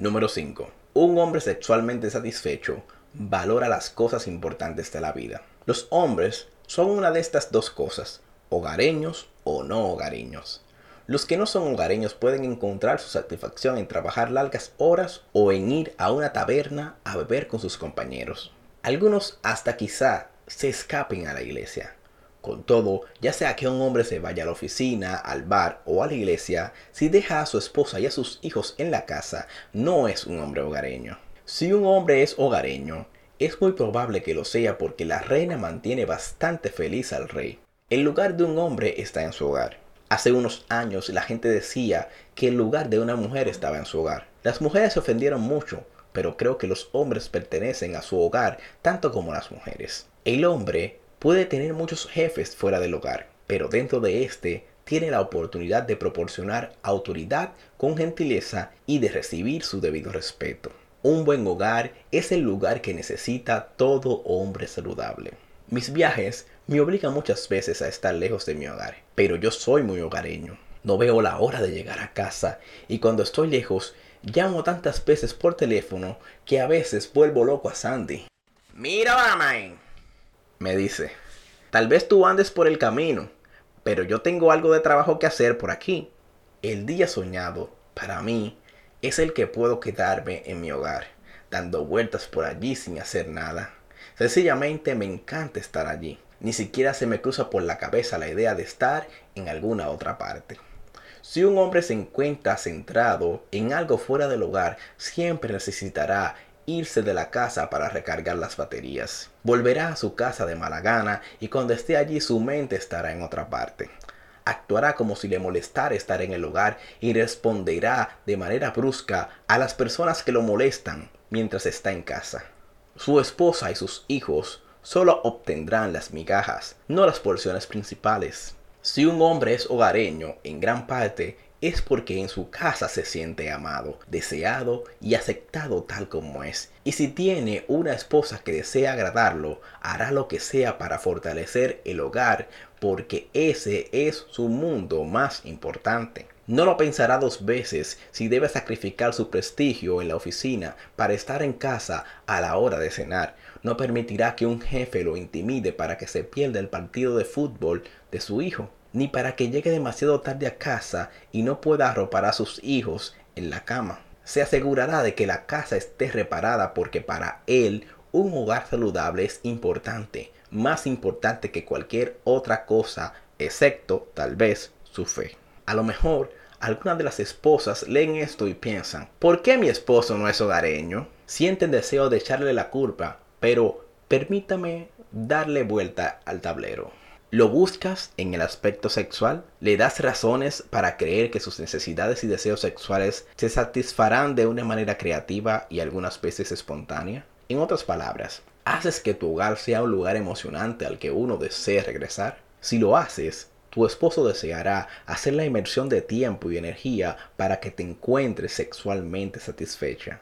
Número 5. Un hombre sexualmente satisfecho valora las cosas importantes de la vida. Los hombres son una de estas dos cosas, hogareños o no hogareños. Los que no son hogareños pueden encontrar su satisfacción en trabajar largas horas o en ir a una taberna a beber con sus compañeros. Algunos hasta quizá se escapen a la iglesia. Con todo, ya sea que un hombre se vaya a la oficina, al bar o a la iglesia, si deja a su esposa y a sus hijos en la casa, no es un hombre hogareño. Si un hombre es hogareño, es muy probable que lo sea porque la reina mantiene bastante feliz al rey. El lugar de un hombre está en su hogar. Hace unos años la gente decía que el lugar de una mujer estaba en su hogar. Las mujeres se ofendieron mucho, pero creo que los hombres pertenecen a su hogar tanto como las mujeres. El hombre puede tener muchos jefes fuera del hogar, pero dentro de este tiene la oportunidad de proporcionar autoridad con gentileza y de recibir su debido respeto. Un buen hogar es el lugar que necesita todo hombre saludable. Mis viajes me obligan muchas veces a estar lejos de mi hogar, pero yo soy muy hogareño. No veo la hora de llegar a casa y cuando estoy lejos llamo tantas veces por teléfono que a veces vuelvo loco a Sandy. Mira, mamá, me dice, tal vez tú andes por el camino, pero yo tengo algo de trabajo que hacer por aquí. El día soñado, para mí, es el que puedo quedarme en mi hogar, dando vueltas por allí sin hacer nada. Sencillamente me encanta estar allí. Ni siquiera se me cruza por la cabeza la idea de estar en alguna otra parte. Si un hombre se encuentra centrado en algo fuera del hogar, siempre necesitará irse de la casa para recargar las baterías. Volverá a su casa de mala gana y cuando esté allí su mente estará en otra parte actuará como si le molestara estar en el hogar y responderá de manera brusca a las personas que lo molestan mientras está en casa. Su esposa y sus hijos solo obtendrán las migajas, no las porciones principales. Si un hombre es hogareño, en gran parte es porque en su casa se siente amado, deseado y aceptado tal como es. Y si tiene una esposa que desea agradarlo, hará lo que sea para fortalecer el hogar, porque ese es su mundo más importante. No lo pensará dos veces si debe sacrificar su prestigio en la oficina para estar en casa a la hora de cenar. No permitirá que un jefe lo intimide para que se pierda el partido de fútbol de su hijo ni para que llegue demasiado tarde a casa y no pueda arropar a sus hijos en la cama. Se asegurará de que la casa esté reparada porque para él un hogar saludable es importante, más importante que cualquier otra cosa, excepto tal vez su fe. A lo mejor algunas de las esposas leen esto y piensan, ¿por qué mi esposo no es hogareño? Sienten deseo de echarle la culpa, pero permítame darle vuelta al tablero. ¿Lo buscas en el aspecto sexual? ¿Le das razones para creer que sus necesidades y deseos sexuales se satisfarán de una manera creativa y algunas veces espontánea? En otras palabras, ¿haces que tu hogar sea un lugar emocionante al que uno desee regresar? Si lo haces, tu esposo deseará hacer la inmersión de tiempo y energía para que te encuentres sexualmente satisfecha.